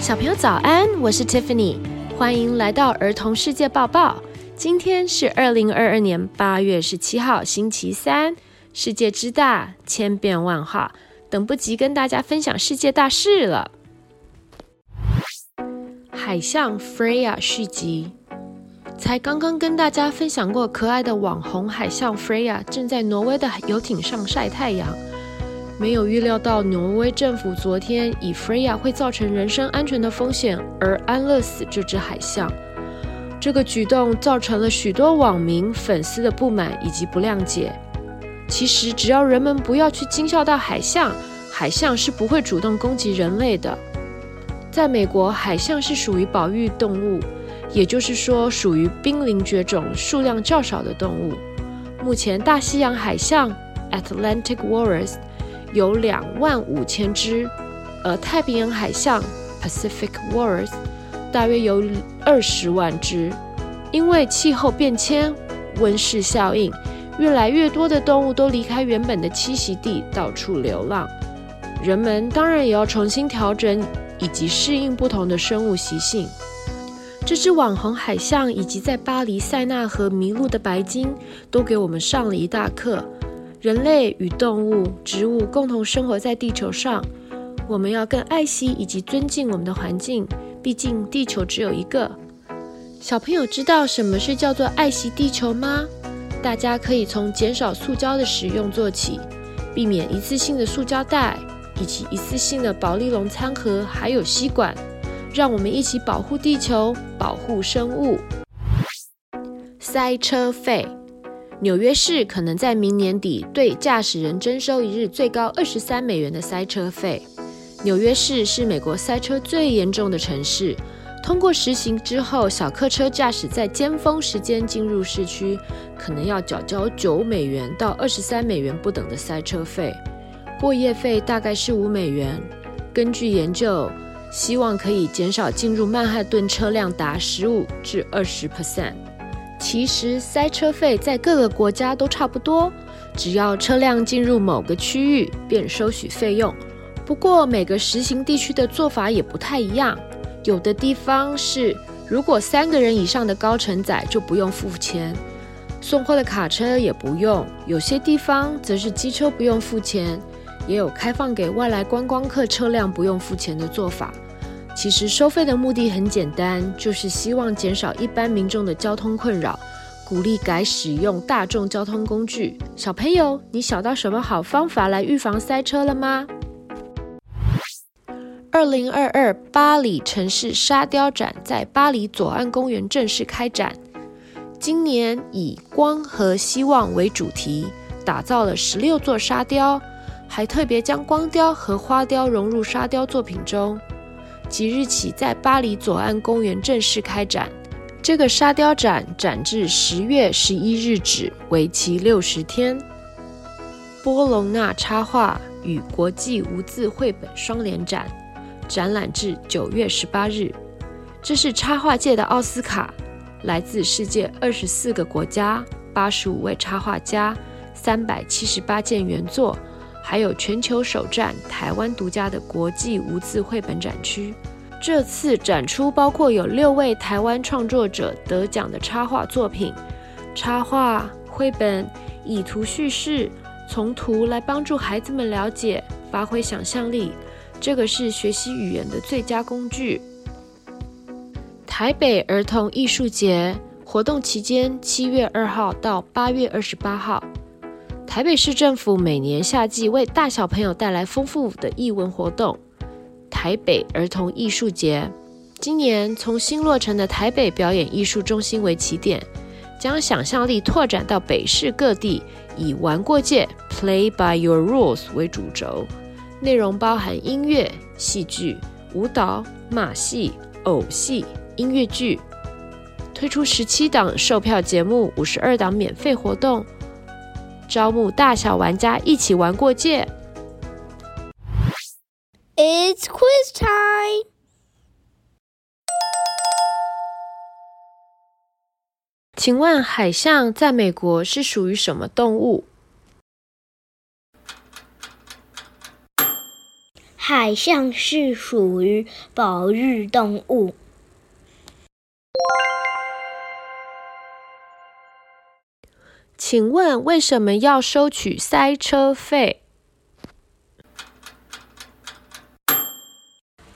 小朋友早安，我是 Tiffany，欢迎来到儿童世界报报。今天是二零二二年八月十七号，星期三。世界之大，千变万化，等不及跟大家分享世界大事了。海象 Freya 续集，才刚刚跟大家分享过，可爱的网红海象 Freya 正在挪威的游艇上晒太阳。没有预料到，挪威政府昨天以 Freya 会造成人身安全的风险而安乐死这只海象。这个举动造成了许多网民粉丝的不满以及不谅解。其实，只要人们不要去惊吓到海象，海象是不会主动攻击人类的。在美国，海象是属于保育动物，也就是说，属于濒临绝种、数量较少的动物。目前，大西洋海象 （Atlantic Walrus） 有两万五千只，而太平洋海象 （Pacific w a r s 大约有二十万只。因为气候变迁、温室效应，越来越多的动物都离开原本的栖息地，到处流浪。人们当然也要重新调整以及适应不同的生物习性。这只网红海象以及在巴黎塞纳河迷路的白鲸，都给我们上了一大课。人类与动物、植物共同生活在地球上，我们要更爱惜以及尊敬我们的环境。毕竟地球只有一个。小朋友知道什么是叫做爱惜地球吗？大家可以从减少塑胶的使用做起，避免一次性的塑胶袋，以及一次性的保丽龙餐盒，还有吸管。让我们一起保护地球，保护生物。塞车费。纽约市可能在明年底对驾驶人征收一日最高二十三美元的塞车费。纽约市是美国塞车最严重的城市。通过实行之后，小客车驾驶在尖峰时间进入市区，可能要缴交九美元到二十三美元不等的塞车费。过夜费大概是五美元。根据研究，希望可以减少进入曼哈顿车辆达十五至二十 percent。其实塞车费在各个国家都差不多，只要车辆进入某个区域便收取费用。不过每个实行地区的做法也不太一样，有的地方是如果三个人以上的高承载就不用付钱，送货的卡车也不用；有些地方则是机车不用付钱，也有开放给外来观光客车辆不用付钱的做法。其实收费的目的很简单，就是希望减少一般民众的交通困扰，鼓励改使用大众交通工具。小朋友，你想到什么好方法来预防塞车了吗？二零二二巴黎城市沙雕展在巴黎左岸公园正式开展，今年以光和希望为主题，打造了十六座沙雕，还特别将光雕和花雕融入沙雕作品中。即日起在巴黎左岸公园正式开展。这个沙雕展展至十月十一日止，为期六十天。波隆纳插画与国际无字绘本双联展，展览至九月十八日。这是插画界的奥斯卡，来自世界二十四个国家，八十五位插画家，三百七十八件原作。还有全球首站台湾独家的国际无字绘本展区，这次展出包括有六位台湾创作者得奖的插画作品，插画绘本以图叙事，从图来帮助孩子们了解、发挥想象力，这个是学习语言的最佳工具。台北儿童艺术节活动期间，七月二号到八月二十八号。台北市政府每年夏季为大小朋友带来丰富的艺文活动。台北儿童艺术节今年从新落成的台北表演艺术中心为起点，将想象力拓展到北市各地，以“玩过界 ”（Play by Your Rules） 为主轴，内容包含音乐、戏剧、舞蹈、马戏、偶戏、音乐剧，推出十七档售票节目，五十二档免费活动。招募大小玩家一起玩过界。It's quiz time！请问海象在美国是属于什么动物？海象是属于保育动物。请问为什么要收取塞车费？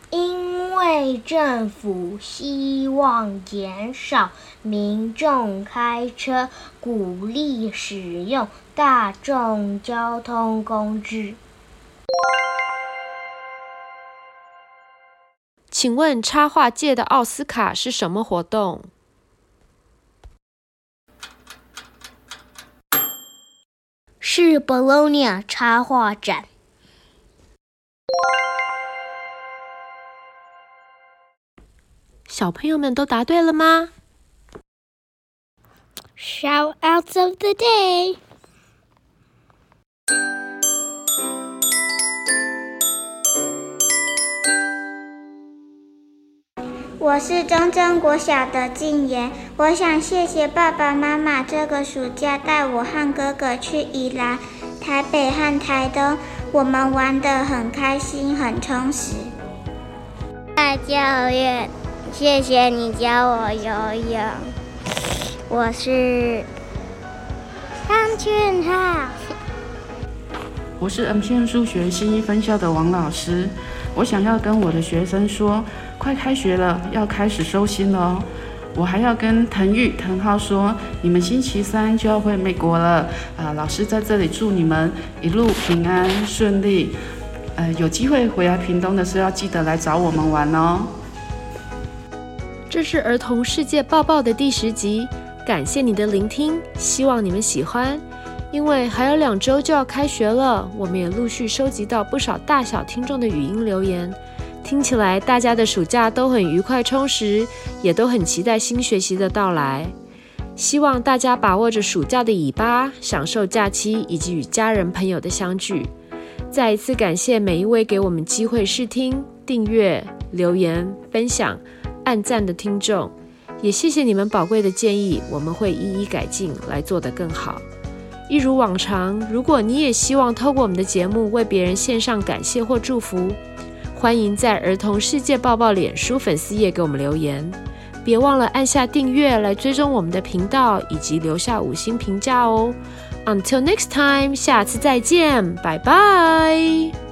因为政府希望减少民众开车，鼓励使用大众交通工具。请问插画界的奥斯卡是什么活动？是 Bologna 插画展。小朋友们都答对了吗？Shout-outs of the day。我是中正国小的静言，我想谢谢爸爸妈妈这个暑假带我和哥哥去宜兰、台北和台东，我们玩得很开心，很充实。在教练，谢谢你教我游泳。我是张俊浩，我是恩偏数学新一分校的王老师，我想要跟我的学生说。快开学了，要开始收心了哦。我还要跟腾玉、腾浩说，你们星期三就要回美国了。啊，老师在这里祝你们一路平安顺利。呃，有机会回来屏东的时候，要记得来找我们玩哦。这是儿童世界报报的第十集，感谢你的聆听，希望你们喜欢。因为还有两周就要开学了，我们也陆续收集到不少大小听众的语音留言。听起来大家的暑假都很愉快充实，也都很期待新学期的到来。希望大家把握着暑假的尾巴，享受假期以及与家人朋友的相聚。再一次感谢每一位给我们机会试听、订阅、留言、分享、按赞的听众，也谢谢你们宝贵的建议，我们会一一改进，来做得更好。一如往常，如果你也希望透过我们的节目为别人献上感谢或祝福。欢迎在儿童世界抱抱脸书粉丝页给我们留言，别忘了按下订阅来追踪我们的频道，以及留下五星评价哦。Until next time，下次再见，拜拜。